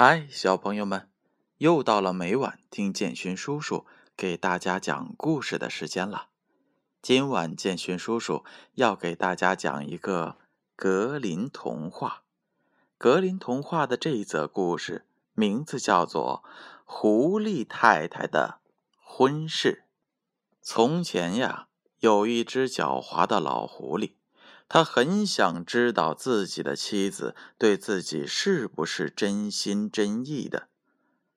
嗨，小朋友们，又到了每晚听建勋叔叔给大家讲故事的时间了。今晚建勋叔叔要给大家讲一个格林童话。格林童话的这一则故事名字叫做《狐狸太太的婚事》。从前呀，有一只狡猾的老狐狸。他很想知道自己的妻子对自己是不是真心真意的，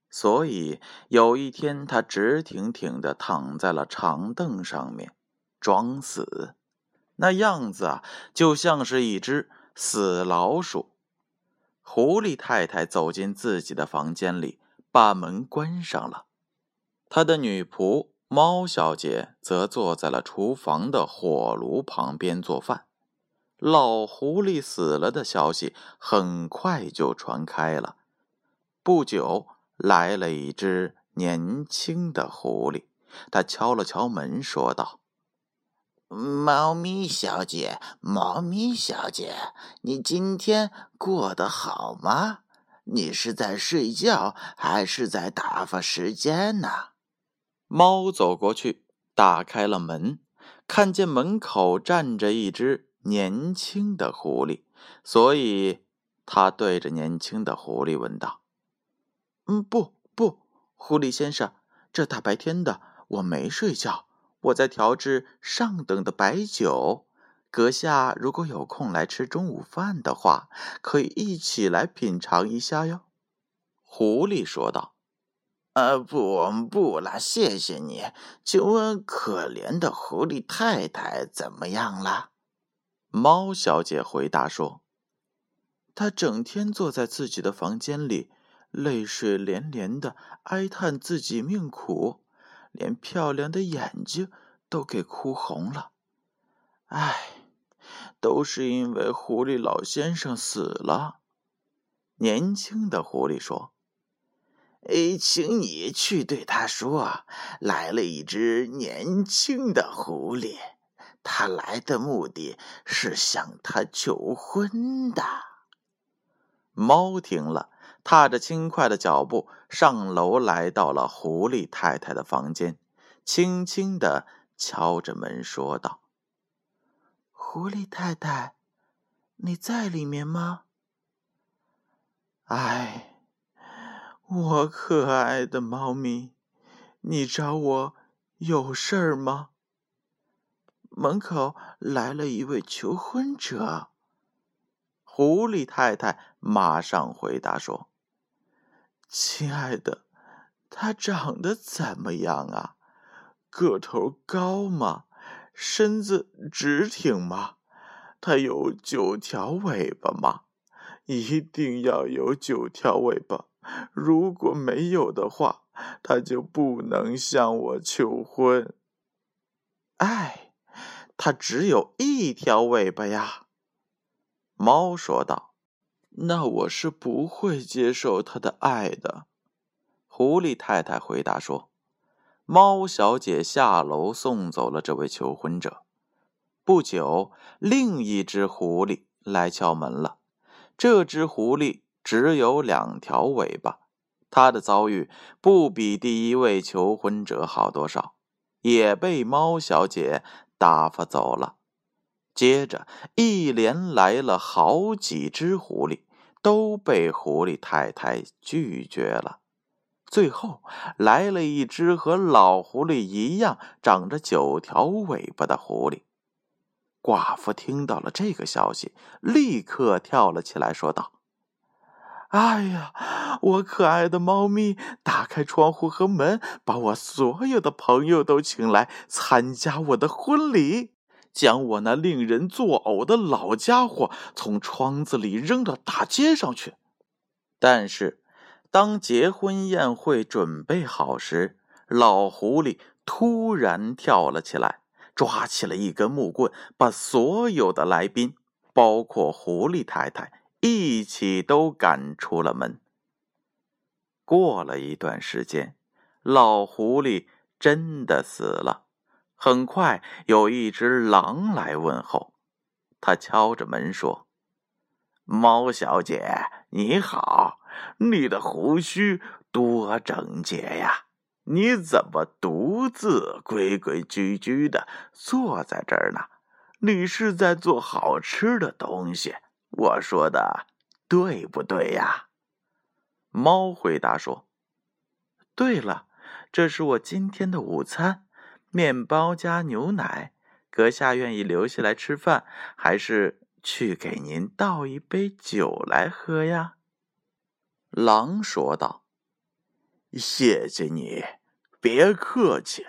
所以有一天，他直挺挺地躺在了长凳上面，装死，那样子啊，就像是一只死老鼠。狐狸太太走进自己的房间里，把门关上了。他的女仆猫小姐则坐在了厨房的火炉旁边做饭。老狐狸死了的消息很快就传开了。不久，来了一只年轻的狐狸，他敲了敲门，说道：“猫咪小姐，猫咪小姐，你今天过得好吗？你是在睡觉，还是在打发时间呢？”猫走过去，打开了门，看见门口站着一只。年轻的狐狸，所以他对着年轻的狐狸问道：“嗯，不不，狐狸先生，这大白天的我没睡觉，我在调制上等的白酒。阁下如果有空来吃中午饭的话，可以一起来品尝一下哟。”狐狸说道：“呃，不不了，谢谢你。请问可怜的狐狸太太怎么样了？”猫小姐回答说：“她整天坐在自己的房间里，泪水连连的哀叹自己命苦，连漂亮的眼睛都给哭红了。唉，都是因为狐狸老先生死了。”年轻的狐狸说：“哎，请你去对他说，来了一只年轻的狐狸。”他来的目的是向他求婚的。猫听了，踏着轻快的脚步上楼，来到了狐狸太太的房间，轻轻的敲着门，说道：“狐狸太太，你在里面吗？”“哎，我可爱的猫咪，你找我有事儿吗？”门口来了一位求婚者。狐狸太太马上回答说：“亲爱的，他长得怎么样啊？个头高吗？身子直挺吗？他有九条尾巴吗？一定要有九条尾巴。如果没有的话，他就不能向我求婚。”哎。它只有一条尾巴呀，猫说道。那我是不会接受他的爱的。狐狸太太回答说。猫小姐下楼送走了这位求婚者。不久，另一只狐狸来敲门了。这只狐狸只有两条尾巴，它的遭遇不比第一位求婚者好多少，也被猫小姐。打发走了，接着一连来了好几只狐狸，都被狐狸太太拒绝了。最后来了一只和老狐狸一样长着九条尾巴的狐狸。寡妇听到了这个消息，立刻跳了起来，说道：“哎呀，我可爱的猫咪，打开窗户和门，把我所有的朋友都请来参加我的婚礼，将我那令人作呕的老家伙从窗子里扔到大街上去。但是，当结婚宴会准备好时，老狐狸突然跳了起来，抓起了一根木棍，把所有的来宾，包括狐狸太太。一起都赶出了门。过了一段时间，老狐狸真的死了。很快，有一只狼来问候。他敲着门说：“猫小姐，你好，你的胡须多整洁呀！你怎么独自规规矩矩的坐在这儿呢？你是在做好吃的东西，我说的对不对呀？猫回答说：“对了，这是我今天的午餐，面包加牛奶。阁下愿意留下来吃饭，还是去给您倒一杯酒来喝呀？”狼说道：“谢谢你，别客气。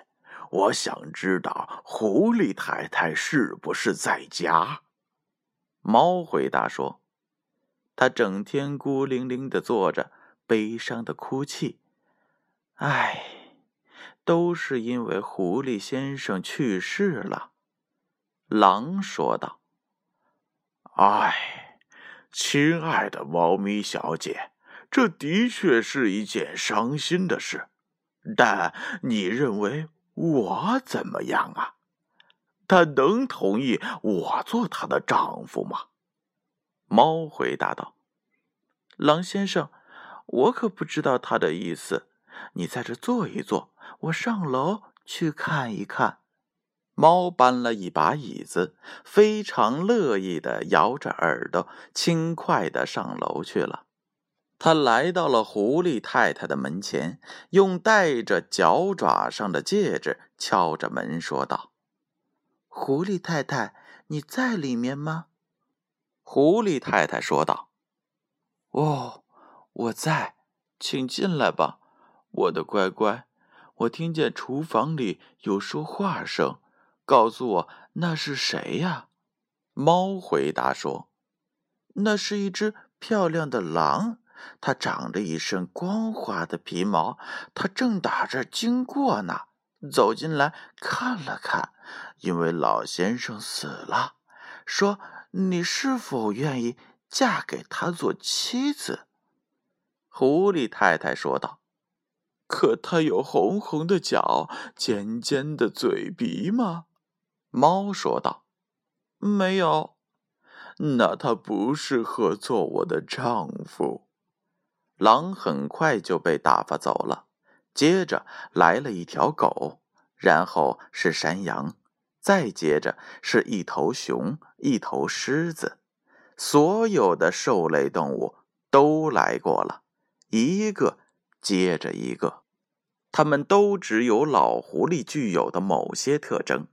我想知道狐狸太太是不是在家。”猫回答说：“它整天孤零零的坐着。”悲伤的哭泣，唉，都是因为狐狸先生去世了。狼说道：“唉，亲爱的猫咪小姐，这的确是一件伤心的事。但你认为我怎么样啊？他能同意我做他的丈夫吗？”猫回答道：“狼先生。”我可不知道他的意思，你在这坐一坐，我上楼去看一看。猫搬了一把椅子，非常乐意的摇着耳朵，轻快的上楼去了。他来到了狐狸太太的门前，用戴着脚爪上的戒指敲着门，说道：“狐狸太太，你在里面吗？”狐狸太太说道：“哦。”我在，请进来吧，我的乖乖。我听见厨房里有说话声，告诉我那是谁呀？猫回答说：“那是一只漂亮的狼，它长着一身光滑的皮毛，它正打着经过呢。走进来看了看，因为老先生死了，说你是否愿意嫁给他做妻子？”狐狸太太说道：“可他有红红的脚、尖尖的嘴鼻吗？”猫说道：“没有。”那他不适合做我的丈夫。狼很快就被打发走了，接着来了一条狗，然后是山羊，再接着是一头熊、一头狮子，所有的兽类动物都来过了。一个接着一个，他们都只有老狐狸具有的某些特征，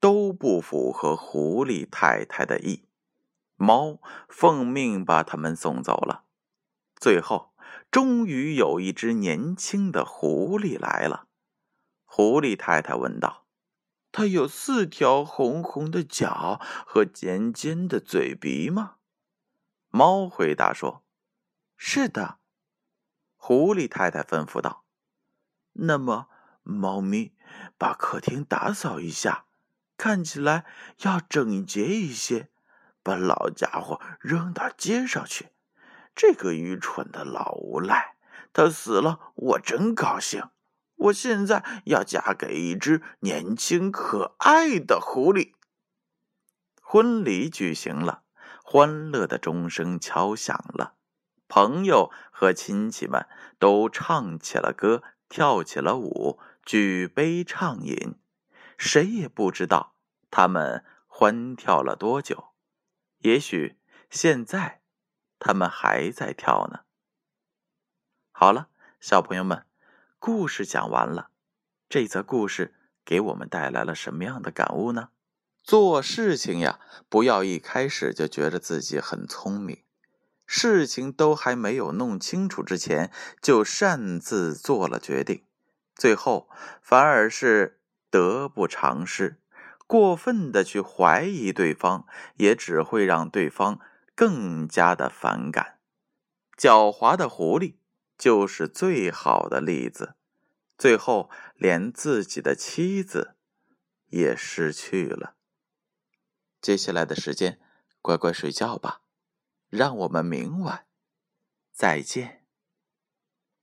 都不符合狐狸太太的意。猫奉命把他们送走了。最后，终于有一只年轻的狐狸来了。狐狸太太问道：“它有四条红红的脚和尖尖的嘴鼻吗？”猫回答说：“是的。”狐狸太太吩咐道：“那么，猫咪，把客厅打扫一下，看起来要整洁一些。把老家伙扔到街上去。这个愚蠢的老无赖，他死了，我真高兴。我现在要嫁给一只年轻可爱的狐狸。”婚礼举行了，欢乐的钟声敲响了。朋友和亲戚们都唱起了歌，跳起了舞，举杯畅饮。谁也不知道他们欢跳了多久。也许现在他们还在跳呢。好了，小朋友们，故事讲完了。这则故事给我们带来了什么样的感悟呢？做事情呀，不要一开始就觉得自己很聪明。事情都还没有弄清楚之前，就擅自做了决定，最后反而是得不偿失。过分的去怀疑对方，也只会让对方更加的反感。狡猾的狐狸就是最好的例子，最后连自己的妻子也失去了。接下来的时间，乖乖睡觉吧。让我们明晚再见。